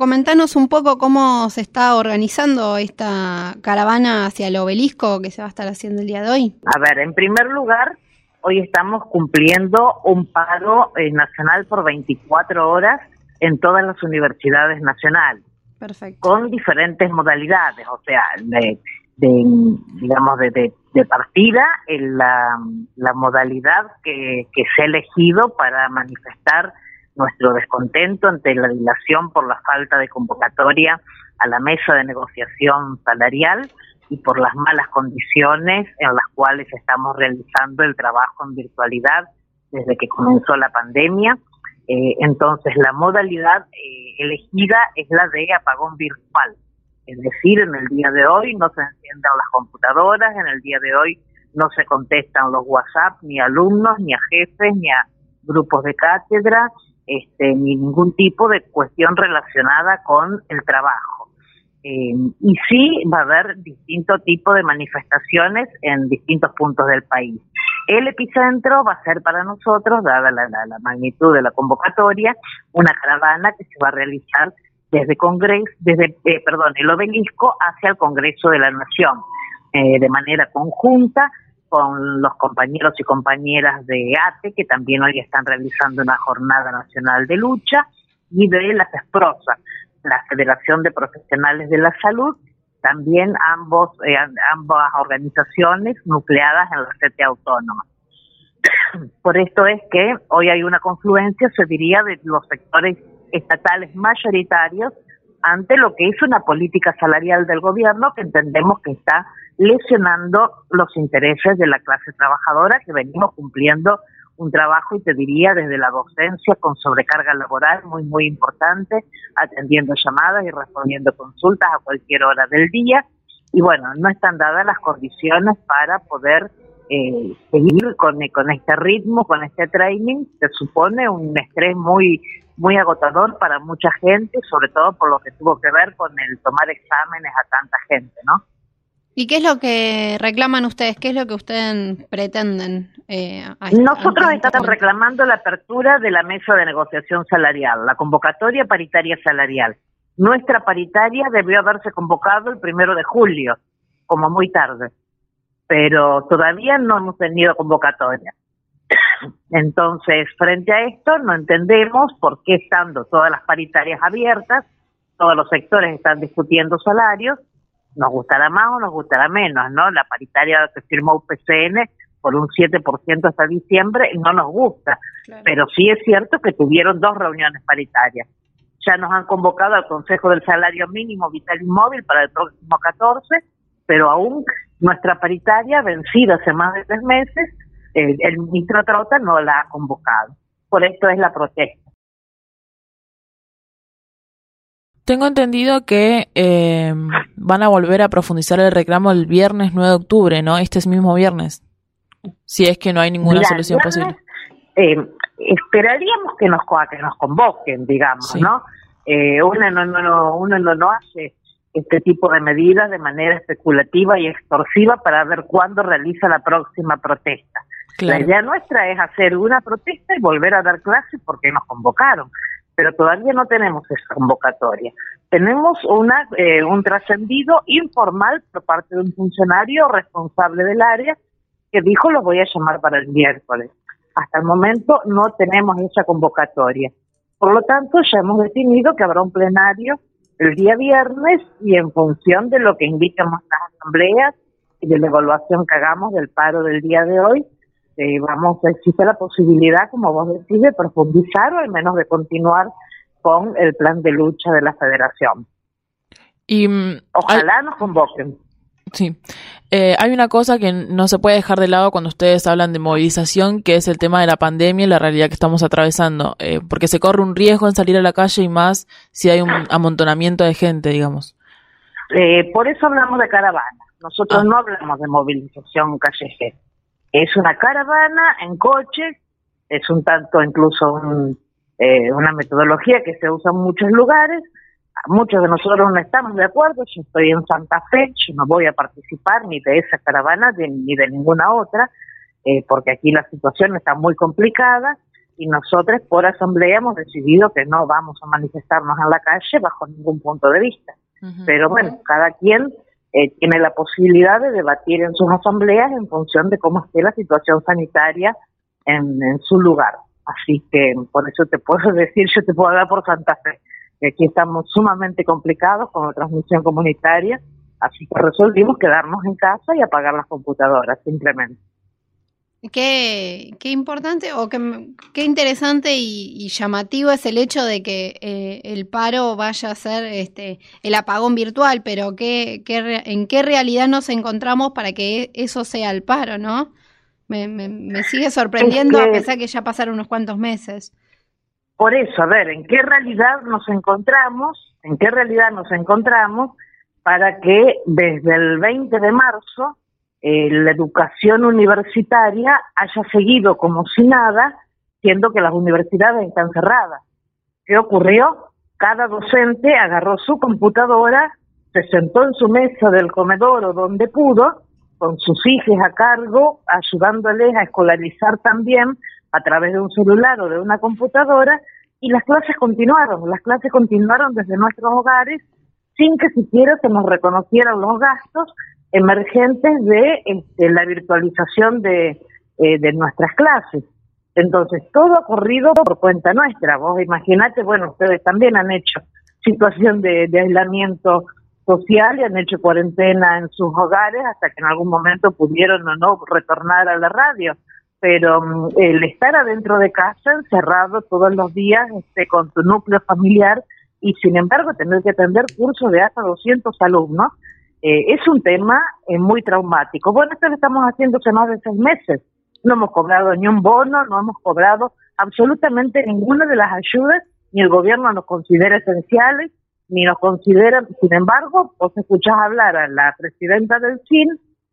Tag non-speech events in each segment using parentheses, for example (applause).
comentanos un poco cómo se está organizando esta caravana hacia el obelisco que se va a estar haciendo el día de hoy. A ver, en primer lugar, hoy estamos cumpliendo un paro eh, nacional por 24 horas en todas las universidades nacionales. Perfecto. Con diferentes modalidades, o sea, de, digamos, de, de, partida, en la, la modalidad que, que se ha elegido para manifestar nuestro descontento ante la dilación por la falta de convocatoria a la mesa de negociación salarial y por las malas condiciones en las cuales estamos realizando el trabajo en virtualidad desde que comenzó la pandemia. Eh, entonces, la modalidad eh, elegida es la de apagón virtual. Es decir, en el día de hoy no se enciendan las computadoras, en el día de hoy no se contestan los WhatsApp ni a alumnos, ni a jefes, ni a grupos de cátedra, este, ni ningún tipo de cuestión relacionada con el trabajo. Eh, y sí va a haber distinto tipo de manifestaciones en distintos puntos del país. El epicentro va a ser para nosotros, dada la, magnitud de la convocatoria, una caravana que se va a realizar desde Congreso, desde, eh, perdón, el obelisco hacia el Congreso de la Nación, eh, de manera conjunta con los compañeros y compañeras de ATE, que también hoy están realizando una jornada nacional de lucha, y de las ESPROSA, la Federación de Profesionales de la Salud, también ambos, eh, ambas organizaciones nucleadas en la sede autónoma. (clears throat) Por esto es que hoy hay una confluencia, se diría, de los sectores estatales mayoritarios ante lo que es una política salarial del gobierno que entendemos que está lesionando los intereses de la clase trabajadora que venimos cumpliendo un trabajo, y te diría, desde la docencia con sobrecarga laboral muy, muy importante, atendiendo llamadas y respondiendo consultas a cualquier hora del día. Y bueno, no están dadas las condiciones para poder eh, seguir con, con este ritmo, con este training, que supone un estrés muy muy agotador para mucha gente, sobre todo por lo que tuvo que ver con el tomar exámenes a tanta gente, ¿no? ¿Y qué es lo que reclaman ustedes? ¿Qué es lo que ustedes pretenden? Eh, Nosotros estamos reclamando la apertura de la mesa de negociación salarial, la convocatoria paritaria salarial. Nuestra paritaria debió haberse convocado el primero de julio, como muy tarde, pero todavía no hemos tenido convocatoria. (coughs) Entonces, frente a esto, no entendemos por qué estando todas las paritarias abiertas, todos los sectores están discutiendo salarios, nos gustará más o nos gustará menos, ¿no? La paritaria que firmó UPCN por un 7% hasta diciembre no nos gusta, pero sí es cierto que tuvieron dos reuniones paritarias. Ya nos han convocado al Consejo del Salario Mínimo Vital Inmóvil para el próximo 14, pero aún nuestra paritaria, vencida hace más de tres meses, el, ministro Trota no la ha convocado. Por esto es la protesta. Tengo entendido que eh, van a volver a profundizar el reclamo el viernes 9 de octubre, ¿no? Este es mismo viernes. Si es que no hay ninguna solución posible. Eh, esperaríamos que nos, que nos convoquen, digamos, ¿no? Eh, uno, no, no, uno no, no hace este tipo de medidas de manera especulativa y extorsiva para ver cuándo realiza la próxima protesta. La idea nuestra es hacer una protesta y volver a dar clases porque nos convocaron, pero todavía no tenemos esa convocatoria. Tenemos una eh, un trascendido informal por parte de un funcionario responsable del área que dijo lo voy a llamar para el miércoles. Hasta el momento no tenemos esa convocatoria. Por lo tanto, ya hemos definido que habrá un plenario el día viernes y en función de lo que indican nuestras asambleas y de la evaluación que hagamos del paro del día de hoy, eh, vamos, existe la posibilidad, como vos decís, de profundizar o al menos de continuar con el plan de lucha de la federación. Y mm, ojalá nos convoquen. Sí. Eh, hay una cosa que no se puede dejar de lado cuando ustedes hablan de movilización, que es el tema de la pandemia y la realidad que estamos atravesando, eh, porque se corre un riesgo en salir a la calle y más si hay un amontonamiento de gente, digamos. por eso hablamos de caravana. Nosotros ah. no hablamos de movilización callejera. Es una caravana en coche, es un tanto incluso eh, una metodología que se usa en muchos lugares. Muchos de nosotros no estamos de acuerdo. Yo estoy en Santa Fe, yo no voy a participar ni de esa caravana ni de ninguna otra, eh, porque aquí la situación está muy complicada. y nosotros por asamblea hemos decidido que no vamos a manifestarnos en la calle bajo ningún punto de vista. Pero bueno, cada quien eh, tiene la posibilidad de debatir en sus asambleas en función de cómo esté la situación sanitaria en, su lugar. Así que por eso te puedo (laughs) decir, yo te puedo dar por Santa que aquí estamos sumamente complicados con la transmisión comunitaria, así que resolvimos quedarnos en casa y apagar las computadoras, simplemente. Qué, qué importante o qué, qué interesante y, llamativo es el hecho de que eh, el paro vaya a ser este, el apagón virtual, pero qué, qué, en qué realidad nos encontramos para que eso sea el paro, ¿no? Me, me, sigue sorprendiendo a pesar que ya pasaron unos cuantos meses. Por eso, a ver, ¿en qué realidad nos encontramos? ¿En qué realidad nos encontramos para que desde el 20 de marzo eh, la educación universitaria haya seguido como si nada, siendo que las universidades están cerradas. ¿Qué ocurrió? Cada docente agarró su computadora, se sentó en su mesa del comedor o donde pudo, con sus hijos a cargo, ayudándoles a escolarizar también a través de un celular o de una computadora, y las clases continuaron, las clases continuaron desde nuestros hogares sin que siquiera se nos reconocieran los gastos emergentes de este, la virtualización de, eh, de nuestras clases. Entonces, todo ha corrido por cuenta nuestra. Vos imaginate, bueno, ustedes también han hecho situación de, aislamiento social y han hecho cuarentena en sus hogares hasta que en algún momento pudieron o no retornar a la radio. Pero mm, el estar adentro de casa, encerrado todos los días este, con tu núcleo familiar y sin embargo tener que atender cursos de hasta 200 alumnos, eh, es un tema eh, muy traumático. Bueno, esto lo estamos haciendo hace más de seis meses. No hemos cobrado ni un bono, no hemos cobrado absolutamente ninguna de las ayudas, ni el gobierno nos considera esenciales, ni nos considera, sin embargo, vos escuchás hablar a la presidenta del CIN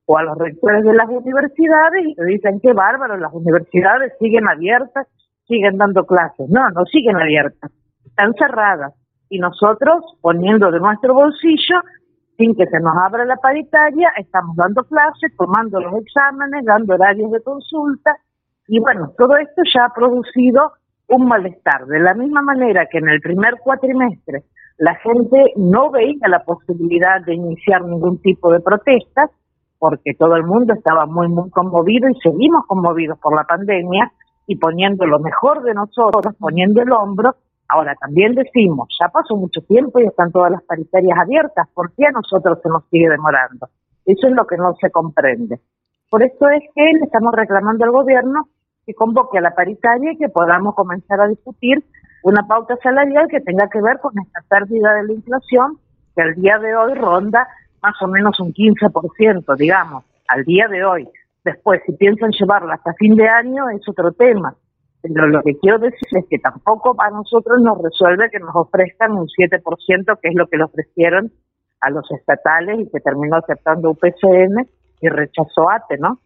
o a los rectores de las universidades y te dicen qué bárbaro, las universidades siguen abiertas, siguen dando clases. No, no siguen abiertas, están cerradas. Y nosotros, poniendo de nuestro bolsillo, sin que se nos abra la paritaria, estamos dando clases, tomando los exámenes, dando horarios de consulta, y bueno, todo esto ya ha producido un malestar. De la misma manera que en el primer cuatrimestre la gente no veía la posibilidad de iniciar ningún tipo de protestas, porque todo el mundo estaba muy, muy conmovido y seguimos conmovidos por la pandemia y poniendo lo mejor de nosotros, poniendo el hombro, Ahora, también decimos, ya pasó mucho tiempo y están todas las paritarias abiertas, ¿por qué a nosotros se nos sigue demorando? Eso es lo que no se comprende. Por esto es que le estamos reclamando al gobierno que convoque a la paritaria y que podamos comenzar a discutir una pauta salarial que tenga que ver con esta pérdida de la inflación que al día de hoy ronda más o menos un 15%, digamos, al día de hoy. Después, si piensan llevarla hasta fin de año, es otro tema. Pero lo que quiero decir es que tampoco a nosotros nos resuelve que nos ofrezcan un 7%, que es lo que le ofrecieron a los estatales y que terminó aceptando UPCN y rechazó ATE, ¿no?